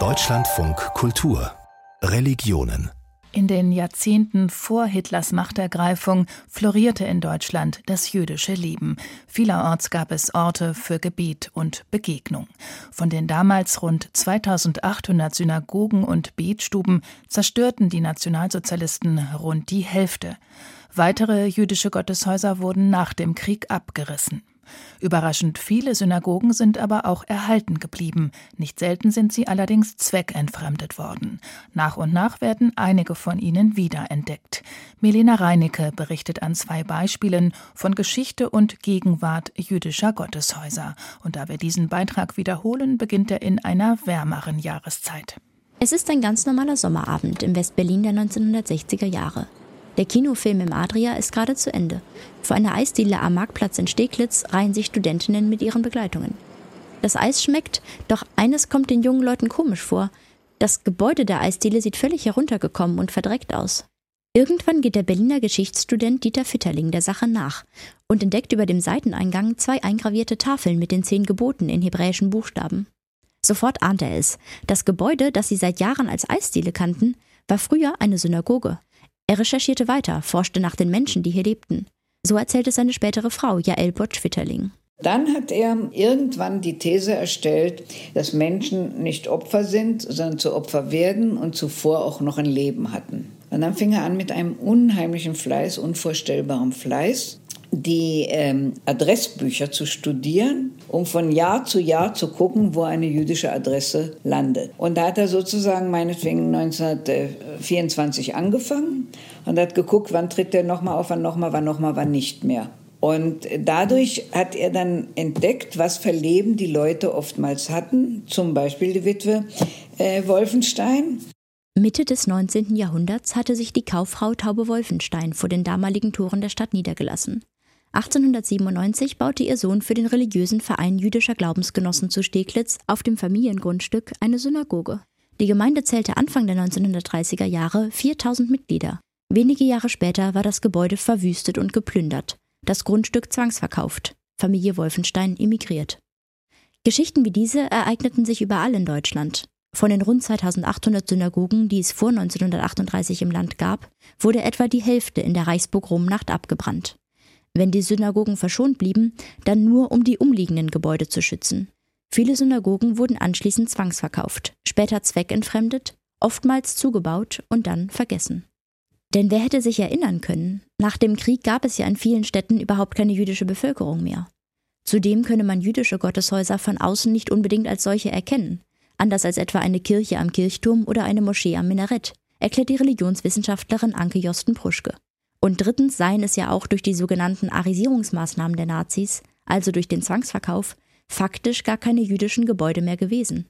Deutschlandfunk Kultur Religionen in den Jahrzehnten vor Hitlers Machtergreifung florierte in Deutschland das jüdische Leben. Vielerorts gab es Orte für Gebet und Begegnung. Von den damals rund 2800 Synagogen und Betstuben zerstörten die Nationalsozialisten rund die Hälfte. Weitere jüdische Gotteshäuser wurden nach dem Krieg abgerissen. Überraschend viele Synagogen sind aber auch erhalten geblieben. Nicht selten sind sie allerdings zweckentfremdet worden. Nach und nach werden einige von ihnen wiederentdeckt. Melina Reinecke berichtet an zwei Beispielen von Geschichte und Gegenwart jüdischer Gotteshäuser. Und da wir diesen Beitrag wiederholen, beginnt er in einer wärmeren Jahreszeit. Es ist ein ganz normaler Sommerabend im Westberlin der 1960er Jahre. Der Kinofilm im Adria ist gerade zu Ende. Vor einer Eisdiele am Marktplatz in Steglitz reihen sich Studentinnen mit ihren Begleitungen. Das Eis schmeckt, doch eines kommt den jungen Leuten komisch vor. Das Gebäude der Eisdiele sieht völlig heruntergekommen und verdreckt aus. Irgendwann geht der Berliner Geschichtsstudent Dieter Fitterling der Sache nach und entdeckt über dem Seiteneingang zwei eingravierte Tafeln mit den zehn Geboten in hebräischen Buchstaben. Sofort ahnt er es. Das Gebäude, das sie seit Jahren als Eisdiele kannten, war früher eine Synagoge. Er recherchierte weiter, forschte nach den Menschen, die hier lebten. So erzählte seine spätere Frau, Jael Botsch-Witterling. Dann hat er irgendwann die These erstellt, dass Menschen nicht Opfer sind, sondern zu Opfer werden und zuvor auch noch ein Leben hatten. Und dann fing er an mit einem unheimlichen Fleiß, unvorstellbarem Fleiß, die ähm, Adressbücher zu studieren, um von Jahr zu Jahr zu gucken, wo eine jüdische Adresse landet. Und da hat er sozusagen meinetwegen 1924 angefangen und hat geguckt, wann tritt der nochmal auf, wann nochmal, wann nochmal, wann nicht mehr. Und dadurch hat er dann entdeckt, was für Leben die Leute oftmals hatten, zum Beispiel die Witwe äh, Wolfenstein. Mitte des 19. Jahrhunderts hatte sich die Kauffrau Taube Wolfenstein vor den damaligen Toren der Stadt niedergelassen. 1897 baute ihr Sohn für den religiösen Verein jüdischer Glaubensgenossen zu Steglitz auf dem Familiengrundstück eine Synagoge. Die Gemeinde zählte Anfang der 1930er Jahre 4000 Mitglieder. Wenige Jahre später war das Gebäude verwüstet und geplündert, das Grundstück zwangsverkauft, Familie Wolfenstein emigriert. Geschichten wie diese ereigneten sich überall in Deutschland. Von den rund 2800 Synagogen, die es vor 1938 im Land gab, wurde etwa die Hälfte in der Reichspogromnacht abgebrannt. Wenn die Synagogen verschont blieben, dann nur um die umliegenden Gebäude zu schützen. Viele Synagogen wurden anschließend zwangsverkauft, später zweckentfremdet, oftmals zugebaut und dann vergessen. Denn wer hätte sich erinnern können, nach dem Krieg gab es ja in vielen Städten überhaupt keine jüdische Bevölkerung mehr. Zudem könne man jüdische Gotteshäuser von außen nicht unbedingt als solche erkennen, anders als etwa eine Kirche am Kirchturm oder eine Moschee am Minarett, erklärt die Religionswissenschaftlerin Anke Josten Pruschke. Und drittens seien es ja auch durch die sogenannten Arisierungsmaßnahmen der Nazis, also durch den Zwangsverkauf, faktisch gar keine jüdischen Gebäude mehr gewesen.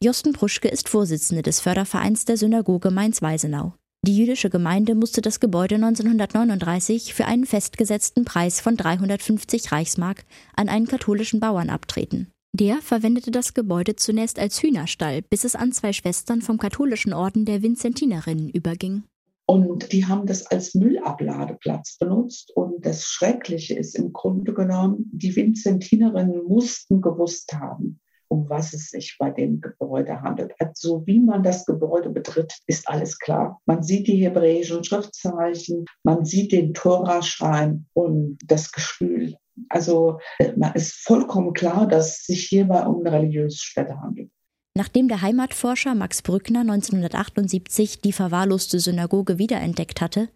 Josten Pruschke ist Vorsitzende des Fördervereins der Synagoge Mainz-Weisenau. Die jüdische Gemeinde musste das Gebäude 1939 für einen festgesetzten Preis von 350 Reichsmark an einen katholischen Bauern abtreten. Der verwendete das Gebäude zunächst als Hühnerstall, bis es an zwei Schwestern vom katholischen Orden der Vinzentinerinnen überging. Und die haben das als Müllabladeplatz benutzt. Und das Schreckliche ist im Grunde genommen, die Vinzentinerinnen mussten gewusst haben, um was es sich bei dem Gebäude handelt. Also wie man das Gebäude betritt, ist alles klar. Man sieht die hebräischen Schriftzeichen, man sieht den Toraschrein und das Gespül. Also man ist vollkommen klar, dass es sich hierbei um eine religiöse Stätte handelt. Nachdem der Heimatforscher Max Brückner 1978 die verwahrloste Synagoge wiederentdeckt hatte,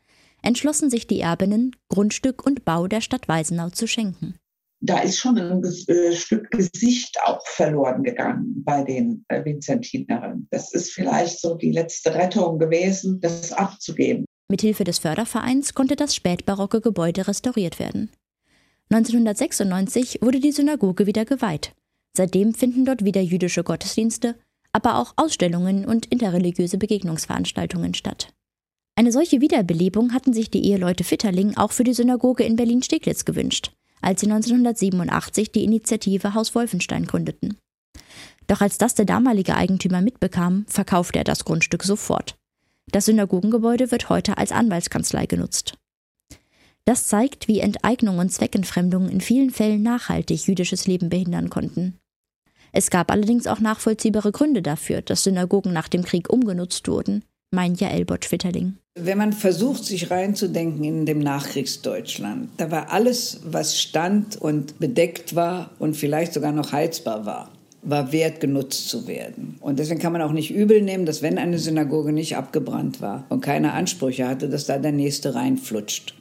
entschlossen sich die Erbinnen, Grundstück und Bau der Stadt Weisenau zu schenken. Da ist schon ein äh, Stück Gesicht auch verloren gegangen bei den äh, Vinzentinerinnen. Das ist vielleicht so die letzte Rettung gewesen, das abzugeben. Mithilfe des Fördervereins konnte das spätbarocke Gebäude restauriert werden. 1996 wurde die Synagoge wieder geweiht Seitdem finden dort wieder jüdische Gottesdienste, aber auch Ausstellungen und interreligiöse Begegnungsveranstaltungen statt. Eine solche Wiederbelebung hatten sich die Eheleute Fitterling auch für die Synagoge in Berlin-Steglitz gewünscht, als sie 1987 die Initiative Haus Wolfenstein gründeten. Doch als das der damalige Eigentümer mitbekam, verkaufte er das Grundstück sofort. Das Synagogengebäude wird heute als Anwaltskanzlei genutzt. Das zeigt, wie Enteignung und Zweckentfremdung in vielen Fällen nachhaltig jüdisches Leben behindern konnten. Es gab allerdings auch nachvollziehbare Gründe dafür, dass Synagogen nach dem Krieg umgenutzt wurden, meint ja Elbert Schwitterling. Wenn man versucht, sich reinzudenken in dem Nachkriegsdeutschland, da war alles, was stand und bedeckt war und vielleicht sogar noch heizbar war, war wert, genutzt zu werden. Und deswegen kann man auch nicht übel nehmen, dass wenn eine Synagoge nicht abgebrannt war und keine Ansprüche hatte, dass da der nächste reinflutscht.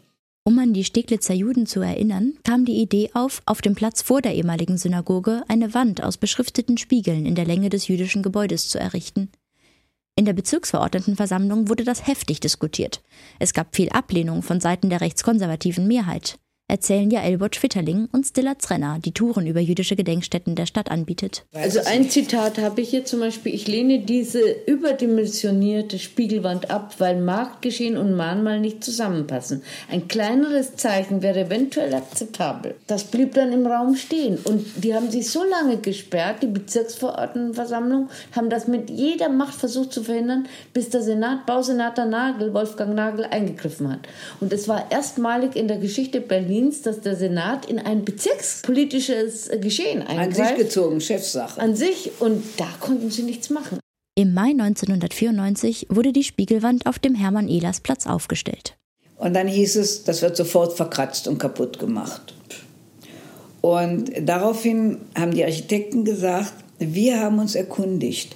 Um an die Steglitzer Juden zu erinnern, kam die Idee auf, auf dem Platz vor der ehemaligen Synagoge eine Wand aus beschrifteten Spiegeln in der Länge des jüdischen Gebäudes zu errichten. In der Bezirksverordnetenversammlung wurde das heftig diskutiert. Es gab viel Ablehnung von Seiten der rechtskonservativen Mehrheit erzählen ja Elbert Schwitterling und Stilla Trenner, die Touren über jüdische Gedenkstätten der Stadt anbietet. Also ein Zitat habe ich hier zum Beispiel, ich lehne diese überdimensionierte Spiegelwand ab, weil Marktgeschehen und Mahnmal nicht zusammenpassen. Ein kleineres Zeichen wäre eventuell akzeptabel. Das blieb dann im Raum stehen und die haben sich so lange gesperrt, die Bezirksverordnetenversammlung, haben das mit jeder Macht versucht zu verhindern, bis der Senat, Bausenator Nagel, Wolfgang Nagel, eingegriffen hat. Und es war erstmalig in der Geschichte Berlin Berlins, dass der Senat in ein bezirkspolitisches Geschehen eingreift. An sich gezogen, Chefsache. An sich und da konnten sie nichts machen. Im Mai 1994 wurde die Spiegelwand auf dem Hermann-Ehlers-Platz aufgestellt. Und dann hieß es, das wird sofort verkratzt und kaputt gemacht. Und daraufhin haben die Architekten gesagt, wir haben uns erkundigt,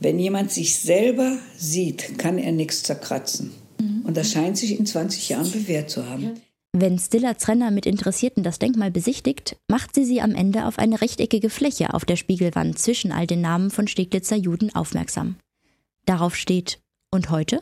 wenn jemand sich selber sieht, kann er nichts zerkratzen. Mhm. Und das scheint sich in 20 Jahren bewährt zu haben. Wenn Stiller Trenner mit Interessierten das Denkmal besichtigt, macht sie sie am Ende auf eine rechteckige Fläche auf der Spiegelwand zwischen all den Namen von Steglitzer Juden aufmerksam. Darauf steht Und heute?